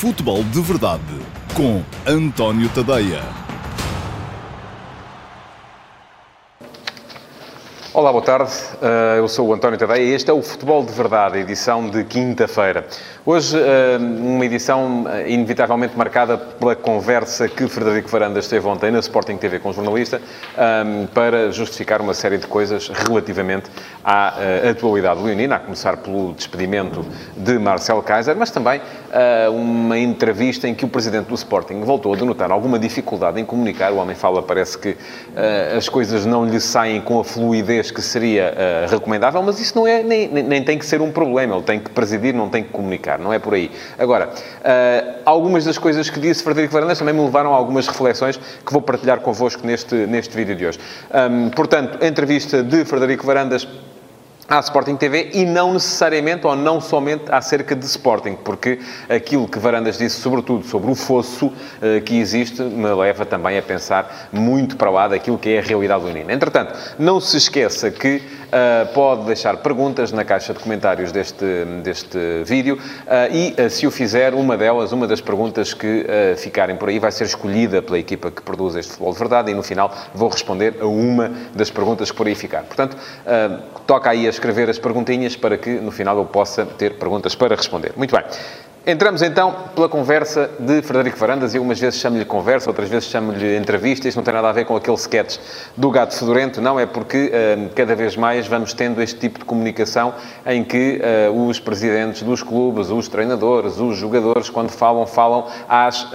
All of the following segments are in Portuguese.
Futebol de Verdade com António Tadeia. Olá, boa tarde. Uh, eu sou o António Tadeia e este é o Futebol de Verdade, edição de quinta-feira. Hoje, uh, uma edição uh, inevitavelmente marcada pela conversa que Frederico Varandas teve ontem na Sporting TV com o jornalista para justificar uma série de coisas relativamente à atualidade leonina, a começar pelo despedimento de Marcel Kaiser, mas também uma entrevista em que o presidente do Sporting voltou a denotar alguma dificuldade em comunicar. O homem fala, parece que as coisas não lhe saem com a fluidez que seria uh, recomendável, mas isso não é, nem, nem, tem que ser um problema. Ele tem que presidir, não tem que comunicar, não é por aí. Agora, uh, algumas das coisas que disse Frederico Varandas também me levaram a algumas reflexões que vou partilhar convosco neste, neste vídeo de hoje. Um, portanto, entrevista de Frederico Varandas à Sporting TV e não necessariamente ou não somente acerca de Sporting, porque aquilo que Varandas disse, sobretudo sobre o fosso uh, que existe, me leva também a pensar muito para lá daquilo que é a realidade leonina. Entretanto, não se esqueça que uh, pode deixar perguntas na caixa de comentários deste, deste vídeo uh, e, se o fizer, uma delas, uma das perguntas que ficarem por aí, vai ser escolhida pela equipa que produz este Futebol de Verdade e, no final, vou responder a uma das perguntas que por aí ficar. Portanto, toca aí as escrever as perguntinhas para que no final eu possa ter perguntas para responder. Muito bem. Entramos então pela conversa de Frederico Varandas. Eu umas vezes chamo-lhe conversa, outras vezes chamo-lhe entrevista. Isto não tem nada a ver com aquele sketch do gato fedorento, não. É porque uh, cada vez mais vamos tendo este tipo de comunicação em que uh, os presidentes dos clubes, os treinadores, os jogadores, quando falam, falam às, uh,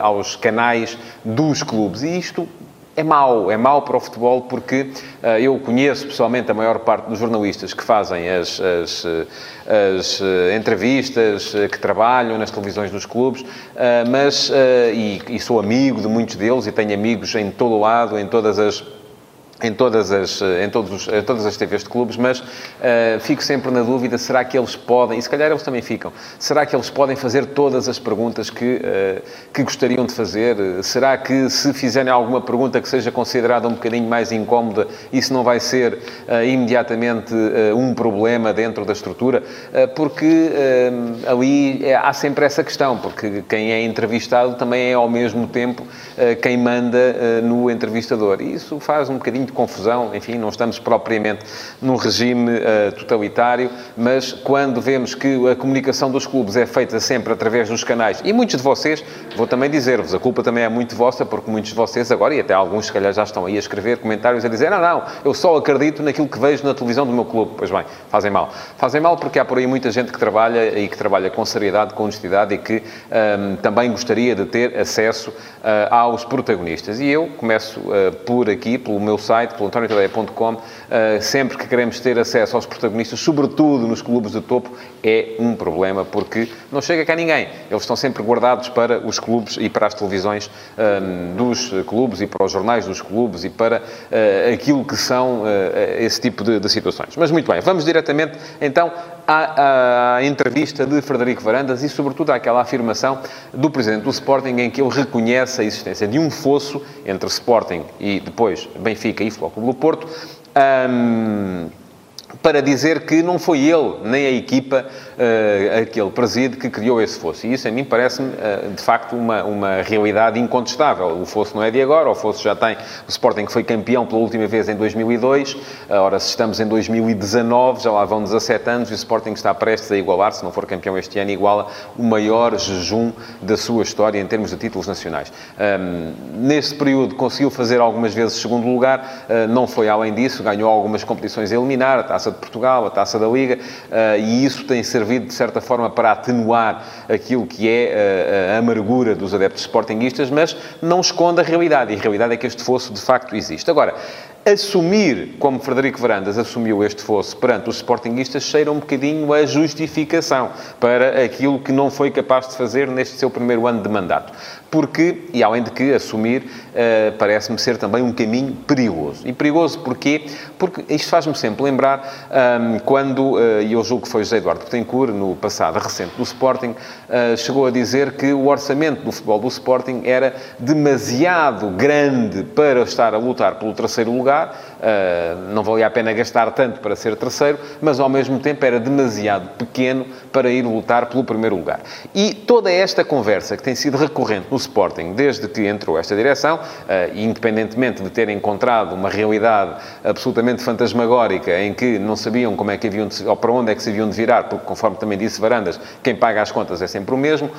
aos canais dos clubes. E isto é mau, é mau para o futebol porque uh, eu conheço pessoalmente a maior parte dos jornalistas que fazem as, as, eh, as uh, entrevistas, uh, que trabalham nas televisões dos clubes, mas, e, e, sou amigo de muitos deles e tenho amigos em todo o lado, em todas as em todas as, em todos os, em todas as TVs de clubes, mas uh, fico sempre na dúvida, será que eles podem, e se calhar eles também ficam, será que eles podem fazer todas as perguntas que, uh, que gostariam de fazer? Será que se fizerem alguma pergunta que seja considerada um bocadinho mais incómoda, isso não vai ser uh, imediatamente um problema dentro da estrutura? porque ali é, há sempre essa questão, porque quem é entrevistado também é ao mesmo tempo quem manda no entrevistador. E isso faz um bocadinho confusão, enfim, não estamos propriamente num regime uh, totalitário, mas quando vemos que a comunicação dos clubes é feita sempre através dos canais, e muitos de vocês, vou também dizer-vos, a culpa também é muito vossa, porque muitos de vocês agora, e até alguns se calhar já estão aí a escrever comentários a dizer, não, não, eu só acredito naquilo que vejo na televisão do meu clube. Pois bem, fazem mal. Fazem mal porque há por aí muita gente que trabalha e que trabalha com seriedade, com honestidade e que um, ehm, também gostaria de ter acesso uh, aos protagonistas. E eu começo uh, por aqui, pelo meu site, site, pelo eh, sempre que queremos ter acesso aos protagonistas, sobretudo nos clubes de topo, é um problema, porque não chega cá ninguém. Eles estão sempre guardados para os clubes e para as televisões ehm, dos clubes e para os jornais dos clubes e para uh, aquilo que são esse tipo de, de, situações. Mas muito bem, vamos diretamente então à, à, entrevista de Frederico Varandas e, sobretudo, àquela afirmação do presidente do Sporting em que ele reconhece a existência de um fosso entre Sporting e depois Benfica e Clube do Porto. Um, para dizer que não foi ele, nem a equipa uh, a que ele preside, que criou esse fosso. E isso, a mim, parece-me, uh, de facto, uma, uma realidade incontestável. O fosso não é de agora, o fosso já tem... O Sporting foi campeão pela última vez em 2002, ora, se estamos em 2019, já lá vão 17 anos, e o Sporting está prestes a igualar, se não for campeão este ano, iguala o maior jejum da sua história em termos de títulos nacionais. Um, nesse período conseguiu fazer algumas vezes segundo lugar, uh, não foi além disso, ganhou algumas competições a eliminar, a Taça de Portugal, a Taça da Liga, uh, e isso tem servido, de certa forma, para atenuar aquilo que é uh, a amargura dos adeptos sportinguistas, mas não esconde a realidade, e a realidade é que este fosso, de facto, existe. Agora, assumir, como Frederico Varandas assumiu este fosso perante os sportinguistas, cheira um bocadinho a justificação para aquilo que não foi capaz de fazer neste seu primeiro ano de mandato porque, e além de que assumir, uh, parece-me ser também um caminho perigoso. E perigoso porquê? Porque isto faz-me sempre lembrar um, quando, uh, e eu julgo que foi José Eduardo Betancourt, no passado recente do Sporting, uh, chegou a dizer que o orçamento do futebol do Sporting era demasiado grande para estar a lutar pelo terceiro lugar lugar, não valia a pena gastar tanto para ser terceiro, mas ao mesmo tempo era demasiado pequeno para ir lutar pelo primeiro lugar. E toda esta conversa que tem sido recorrente no Sporting desde que entrou esta direção, independentemente de ter encontrado uma realidade absolutamente fantasmagórica em que não sabiam como é que haviam de, ou para onde é que se haviam de virar, porque conforme também disse Varandas, quem paga as contas é sempre o mesmo,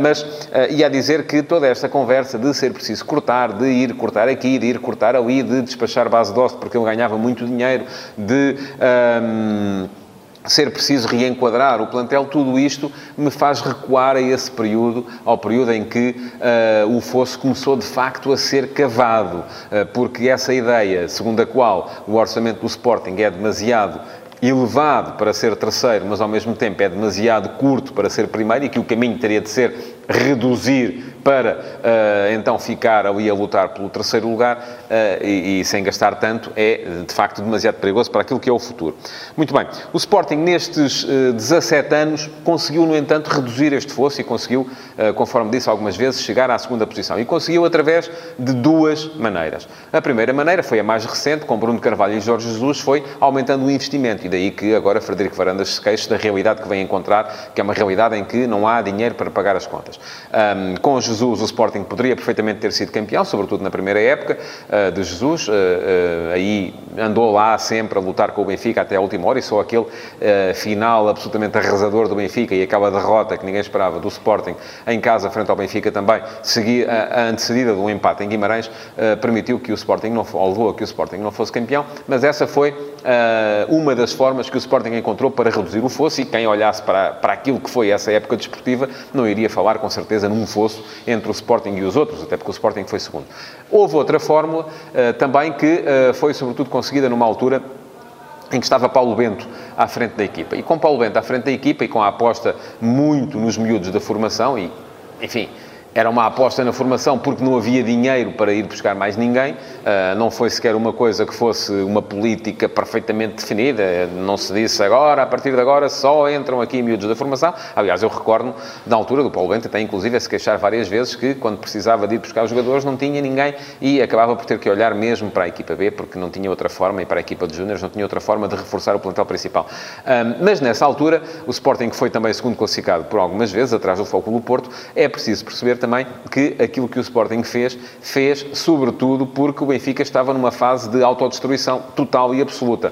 mas ia dizer que toda esta conversa de ser preciso cortar, de ir cortar aqui, de ir cortar ali, de despachar base de osso porque ele ganhava muito dinheiro, de... Um, ser preciso reenquadrar o plantel, tudo isto me faz recuar a esse período, ao período em que uh, o fosso começou de facto a ser cavado, uh, porque essa ideia, segundo a qual o orçamento do Sporting é demasiado elevado para ser terceiro, mas ao mesmo tempo é demasiado curto para ser primeiro e que o caminho teria de ser reduzir para uh, então ficar ali a lutar pelo terceiro lugar uh, e, e, sem gastar tanto, é de facto demasiado perigoso para aquilo que é o futuro. Muito bem, o Sporting nestes uh, eh, 17 anos conseguiu, no entanto, reduzir este fosso e conseguiu, conforme disse algumas vezes, chegar à segunda posição. E conseguiu através de duas maneiras. A primeira maneira foi a mais recente, com Bruno Carvalho e Jorge Jesus, foi aumentando o investimento. E daí que agora Frederico Varandas se queixa da realidade que vem encontrar, que é uma realidade em que não há dinheiro para pagar as contas. Um, com Jesus, o Sporting poderia perfeitamente ter sido campeão, sobretudo na primeira época uh, de Jesus. Uh, uh, aí andou lá sempre a lutar com o Benfica até a última hora e só aquele final absolutamente arrasador do Benfica e aquela derrota que ninguém esperava do Sporting em casa frente ao Benfica também, seguia, a antecedida do empate em Guimarães, permitiu que o Sporting não, ou que o Sporting não fosse campeão, mas essa foi uma das formas que o Sporting encontrou para reduzir o fosso e quem olhasse para, para aquilo que foi essa época desportiva não iria falar com certeza num fosso entre o Sporting e os outros, até porque o Sporting foi segundo. Houve outra fórmula uh, também que uh, foi, sobretudo, conseguida numa altura em que estava Paulo Bento à frente da equipa. E com Paulo Bento à frente da equipa e com a aposta muito nos miúdos da formação e, enfim, era uma aposta na formação porque não havia dinheiro para ir buscar mais ninguém. Uh, não foi sequer uma coisa que fosse uma política perfeitamente definida. Não se disse agora, a partir de agora, só entram aqui miúdos da formação. Aliás, eu recordo da altura do Paulo Bento, até inclusive a se queixar várias vezes que quando precisava de ir buscar os jogadores não tinha ninguém e acabava por ter que olhar mesmo para a equipa B porque não tinha outra forma e para a equipa de júniores não tinha outra forma de reforçar o plantel principal. Um, mas nessa altura, o Sporting, que foi também segundo classificado por algumas vezes, atrás do Foco do Porto, é preciso perceber também que aquilo que o Sporting fez, fez sobretudo porque o Benfica estava numa fase de autodestruição total e absoluta.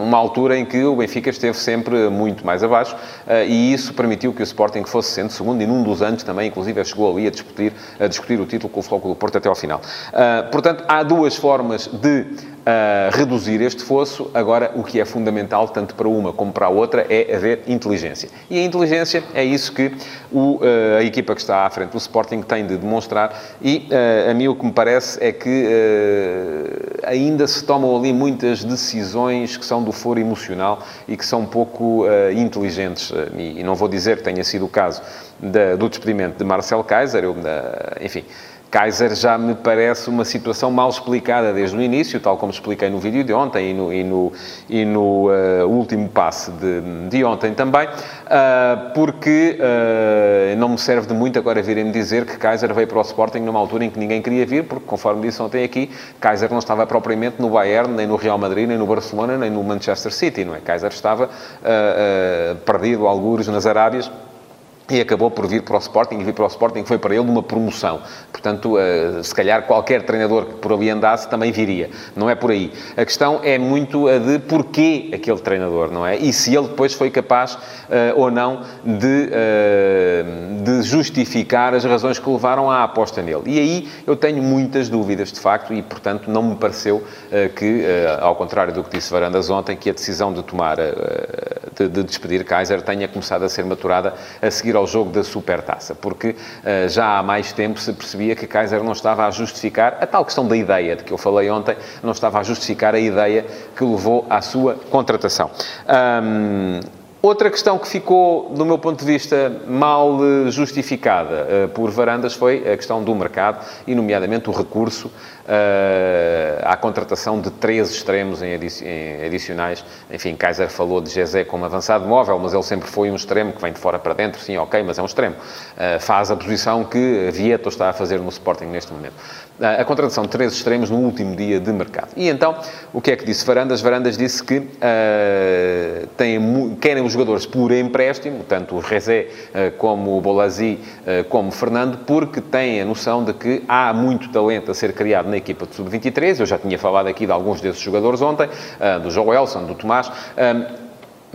uma altura em que o Benfica esteve sempre muito mais abaixo ah, e isso permitiu que o Sporting fosse sendo segundo e num dos anos também, inclusive, chegou ali a discutir, a discutir o título com o Futebol do Porto até ao final. Ah, portanto, há duas formas de uh, reduzir este fosso. Agora, o que é fundamental, tanto para uma como para a outra, é haver inteligência. E a inteligência é isso que o, uh, a equipa que está à frente do Sporting tem de demonstrar. E uh, a mim o que me parece é que ainda se tomam ali muitas decisões que são do foro emocional e que são um pouco inteligentes. E, e, não vou dizer que tenha sido o caso da, do despedimento de Marcel Kaiser, eu, enfim Kaiser já me parece uma situação mal explicada desde o início, tal como expliquei no vídeo de ontem e no, e no, e no uh, último passe de, de ontem também, uh, porque uh, não me serve de muito agora virem-me dizer que Kaiser veio para o Sporting numa altura em que ninguém queria vir, porque, conforme disse ontem aqui, Kaiser não estava propriamente no Bayern, nem no Real Madrid, nem no Barcelona, nem no Manchester City, não é? Kaiser estava perdido, algures, nas Arábias, e acabou por vir para o Sporting, e vir para o Sporting foi para ele uma promoção. Portanto, uh, se calhar qualquer treinador que por ali andasse também viria. Não é por aí. A questão é muito a de porquê aquele treinador, não é? E se ele depois foi capaz uh, ou não de, uh, de justificar as razões que levaram à aposta nele. E aí eu tenho muitas dúvidas, de facto, e portanto não me pareceu que, ao contrário do que disse Varandas ontem, que a decisão de tomar, de, de despedir Kaiser tenha começado a ser maturada a seguir ao jogo da Supertaça, porque uh, já há mais tempo se percebia que Kaiser não estava a justificar a tal questão da ideia de que eu falei ontem, não estava a justificar a ideia que levou à sua contratação. Um, Outra questão que ficou, do meu ponto de vista, mal eh, justificada uh, por Varandas foi a questão do mercado e, nomeadamente, o recurso uh, à contratação de três extremos em, adi em, adicionais. Enfim, Kaiser falou de Jezé como avançado móvel, mas ele sempre foi um extremo que vem de fora para dentro, sim, ok, mas é um extremo. Faz a posição que Vieto está a fazer no Sporting neste momento a contratação de três extremos no último dia de mercado. E então, o que é que disse Varandas? Varandas disse que uh, tem, querem os jogadores por empréstimo, tanto o Rezé uh, como o Bolazzi, uh, como o Fernando, porque têm a noção de que há muito talento a ser criado na equipa de sub-23. Eu já tinha falado aqui de alguns desses jogadores ontem, do Joelson, do Tomás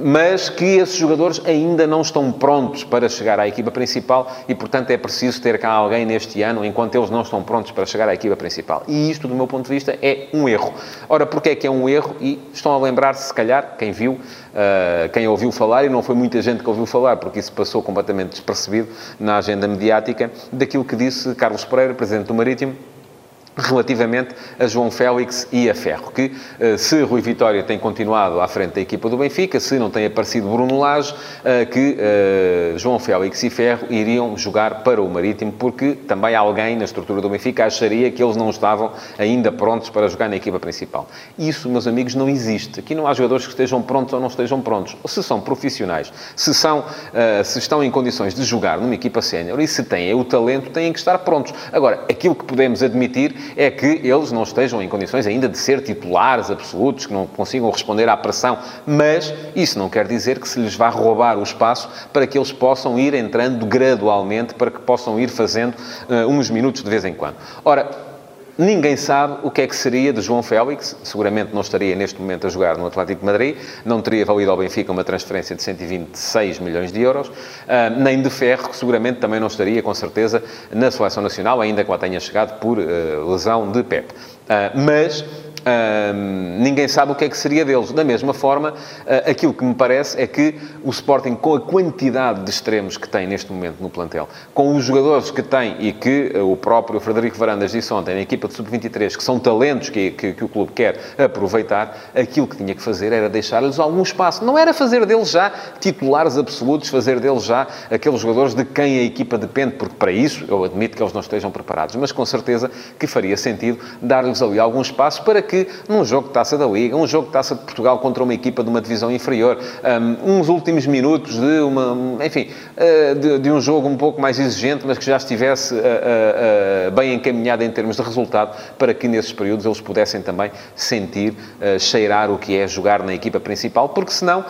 mas que esses jogadores ainda não estão prontos para chegar à equipa principal e, portanto, é preciso ter cá alguém neste ano, enquanto eles não estão prontos para chegar à equipa principal. E isto, do meu ponto de vista, é um erro. Ora, porquê é que é um erro? E estão a lembrar-se, se calhar, quem viu, uh, quem ouviu falar, e não foi muita gente que ouviu falar, porque isso passou completamente despercebido na agenda mediática, daquilo que disse Carlos Pereira, Presidente do Marítimo, relativamente a João Félix e a Ferro, que eh, se Rui Vitória tem continuado à frente da equipa do Benfica, se não tem aparecido Bruno Lage, eh, que eh, João Félix e Ferro iriam jogar para o Marítimo, porque também alguém na estrutura do Benfica acharia que eles não estavam ainda prontos para jogar na equipa principal. Isso, meus amigos, não existe. Aqui não há jogadores que estejam prontos ou não estejam prontos. Se são profissionais, se, são, se estão em condições de jogar numa equipa sénior e se têm o talento, têm que estar prontos. Agora, aquilo que podemos admitir é que eles não estejam em condições ainda de ser titulares absolutos, que não consigam responder à pressão, mas isso não quer dizer que se lhes vá roubar o espaço para que eles possam ir entrando gradualmente, para que possam ir fazendo uh, uns minutos de vez em quando. Ora, Ninguém sabe o que é que seria de João Félix. Seguramente não estaria neste momento a jogar no Atlético de Madrid. Não teria valido ao Benfica uma transferência de 126 milhões de euros. Uh, nem de Ferro, que seguramente também não estaria, com certeza, na seleção nacional, ainda que lá tenha chegado por uh, lesão de Pep. Uh, ninguém sabe o que é que seria deles. Da mesma forma, uh, aquilo que me parece é que o Sporting, com a quantidade de extremos que tem neste momento no plantel, com os jogadores que tem e que uh, o próprio Frederico Varandas disse ontem, na equipa de sub-23, que são talentos que, que, que, o clube quer aproveitar, aquilo que tinha que fazer era deixar-lhes algum espaço. Não era fazer deles já titulares absolutos, fazer deles já aqueles jogadores de quem a equipa depende, porque para isso eu admito que eles não estejam preparados, mas com certeza que faria sentido dar-lhes ali algum espaço para que que num jogo de taça da Liga, um jogo de taça de Portugal contra uma equipa de uma divisão inferior, um, uns últimos minutos de uma, enfim, uh, de, de, um jogo um pouco mais exigente, mas que já estivesse uh, uh, bem encaminhado em termos de resultado, para que nesses períodos eles pudessem também sentir, cheirar o que é jogar na equipa principal, porque senão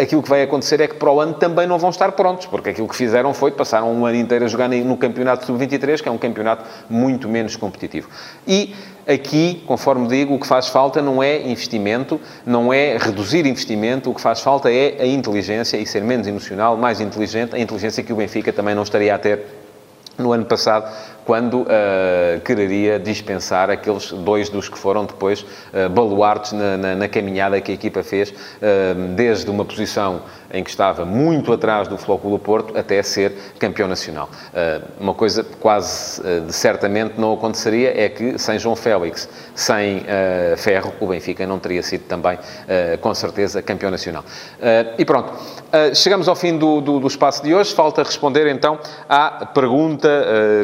aquilo que vai acontecer é que para o ano também não vão estar prontos, porque aquilo que fizeram foi passaram um ano inteiro a jogar no campeonato sub-23, que é um campeonato muito menos competitivo. E Aqui, conforme digo, o que faz falta não é investimento, não é reduzir investimento, o que faz falta é a inteligência e ser menos emocional, mais inteligente, a inteligência que o Benfica também não estaria a ter no ano passado, quando uh, quereria dispensar aqueles dois dos que foram depois uh, baluartes na, na, na, caminhada que a equipa fez, uh, desde uma posição em que estava muito atrás do Flóculo Porto até ser campeão nacional. uma coisa quase certamente não aconteceria é que sem João Félix, sem Ferro, o Benfica não teria sido também, com certeza, campeão nacional. e pronto, chegamos ao fim do, do, do, espaço de hoje. Falta responder então à pergunta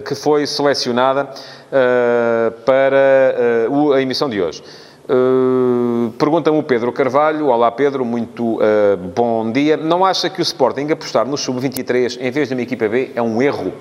que foi selecionada uh, para uh, a emissão de hoje. Uh, Pergunta-me o Pedro Carvalho. Olá, Pedro, muito uh, bom dia. Não acha que o Sporting apostar no Sub-23 em vez de uma equipa B é um erro?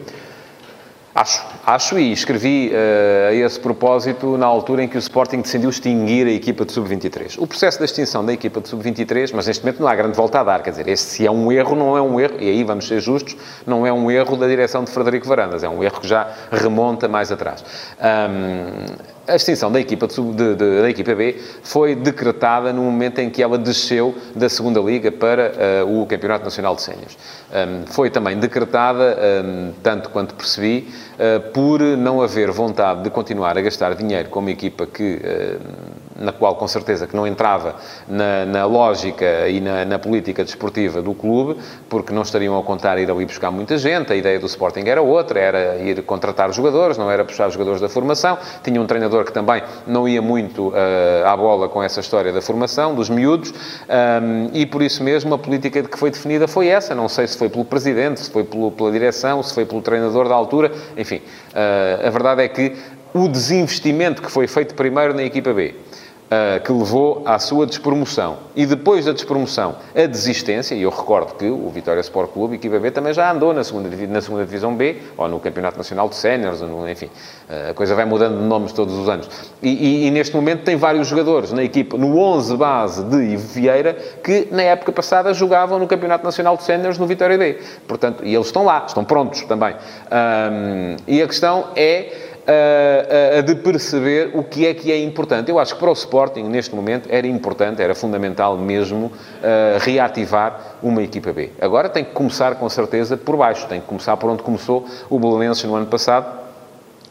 Acho, acho e escrevi uh, a esse propósito na altura em que o Sporting decidiu extinguir a equipa de sub-23. O processo de extinção da equipa de sub-23, mas neste momento não há grande volta a dar, quer dizer, este se é um erro, não é um erro, e aí vamos ser justos, não é um erro da direção de Frederico Varandas, é um erro que já remonta mais atrás. Um, a extinção da equipa, de, de, de, da equipa B foi decretada no momento em que ela desceu da segunda Liga para uh, o Campeonato Nacional de Séniores. Um, foi também decretada, um, tanto quanto percebi, uh, por não haver vontade de continuar a gastar dinheiro com uma equipa que uh, na qual com certeza que não entrava na, na lógica e na, na, política desportiva do clube, porque não estariam a contar ir ali buscar muita gente, a ideia do Sporting era outra, era ir contratar jogadores, não era puxar jogadores da formação, tinha um treinador que também não ia muito uh, à bola com essa história da formação, dos miúdos, um, e por isso mesmo a política que foi definida foi essa, não sei se foi pelo presidente, se foi pelo, pela direção, se foi pelo treinador da altura, enfim, uh, a verdade é que o desinvestimento que foi feito primeiro na equipa B, uh, que levou à sua despromoção, e depois da despromoção, a desistência, e eu recordo que o Vitória Sport Clube, equipa B, também já andou na segunda, na segunda Divisão B, ou no Campeonato Nacional de Séniores, enfim, uh, a coisa vai mudando de nomes todos os anos. E, e, e, neste momento tem vários jogadores na equipa, no 11 base de Ivo Vieira, que na época passada jogavam no Campeonato Nacional de Séniores no Vitória B. Portanto, e eles estão lá, estão prontos também. Um, e a questão é a, de perceber o que é que é importante. Eu acho que para o Sporting, neste momento, era importante, era fundamental mesmo uh, reativar uma equipa B. Agora tem que começar, com certeza, por baixo. Tem que começar por onde começou o Belenenses no ano passado,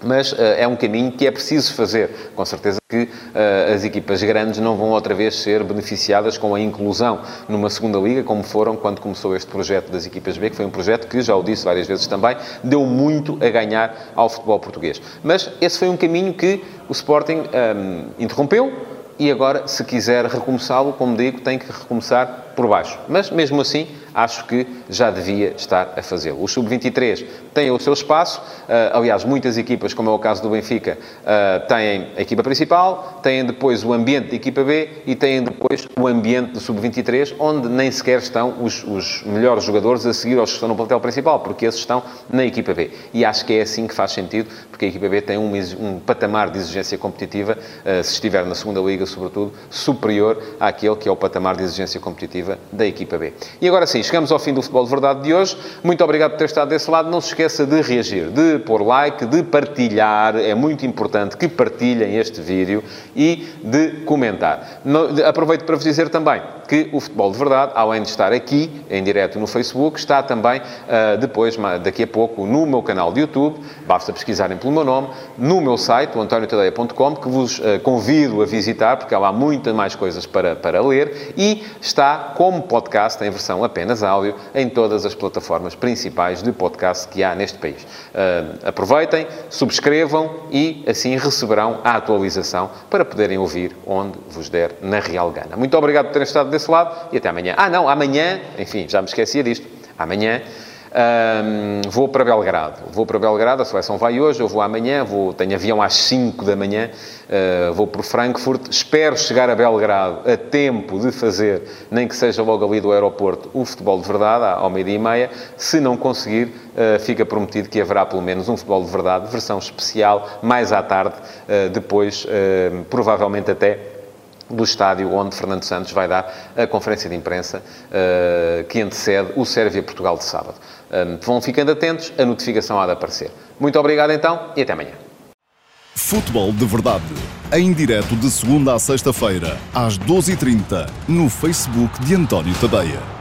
mas uh, é um caminho que é preciso fazer. Com certeza que uh, as equipas grandes não vão outra vez ser beneficiadas com a inclusão numa segunda liga, como foram quando começou este projeto das equipas B, que foi um projeto que, já o disse várias vezes também, deu muito a ganhar ao futebol português. Mas esse foi um caminho que o Sporting um, ehm, interrompeu e agora, se quiser recomeçá-lo, como digo, tem que recomeçar por baixo. Mas, mesmo assim, acho que já devia estar a fazê-lo. O Sub-23 tem o seu espaço. Uh, aliás, muitas equipas, como é o caso do Benfica, uh, têm a equipa principal, têm depois o ambiente de equipa B e têm depois o ambiente do Sub-23, onde nem sequer estão os, os, melhores jogadores a seguir aos que estão no plantel principal, porque esses estão na equipa B. E acho que é assim que faz sentido, porque a equipa B tem um, um patamar de exigência competitiva, uh, se estiver na segunda liga, sobretudo, superior àquele que é o patamar de exigência competitiva da equipa B. E agora sim, chegamos ao fim do Futebol de Verdade de hoje. Muito obrigado por ter estado desse lado. Não se esqueça de reagir, de pôr like, de partilhar. É muito importante que partilhem este vídeo e de comentar. Aproveito para vos dizer também que o Futebol de Verdade, além de estar aqui, em direto no Facebook, está também uh, depois, daqui a pouco, no meu canal de YouTube. Basta pesquisarem pelo meu nome, no meu site, o antoniotadeia.com, que vos uh, convido a visitar, porque há lá muitas mais coisas para, para ler. E está como podcast, em versão apenas áudio, em todas as plataformas principais de podcast que há neste país. Uh, aproveitem, subscrevam e assim receberão a atualização para poderem ouvir onde vos der na real gana. Muito obrigado por terem estado desse lado e até amanhã. Ah, não, amanhã, enfim, já me esquecia disto. Amanhã um, vou para Belgrado. Vou para Belgrado, a seleção vai hoje, eu vou amanhã, vou, tenho avião às 5 da manhã, uh, vou para Frankfurt. Espero chegar a Belgrado a tempo de fazer, nem que seja logo ali do aeroporto, o futebol de verdade, ao meio-dia e meia. Se não conseguir, uh, fica prometido que haverá pelo menos um futebol de verdade, versão especial, mais à tarde, uh, depois, provavelmente até do estádio onde Fernando Santos vai dar a conferência de imprensa uh, que antecede o Sérvia-Portugal de sábado. Um, vão ficando atentos, a notificação há de aparecer. Muito obrigado então e até amanhã. Futebol de Verdade, em direto de segunda a sexta-feira, às 12h30, no Facebook de António Tadeia.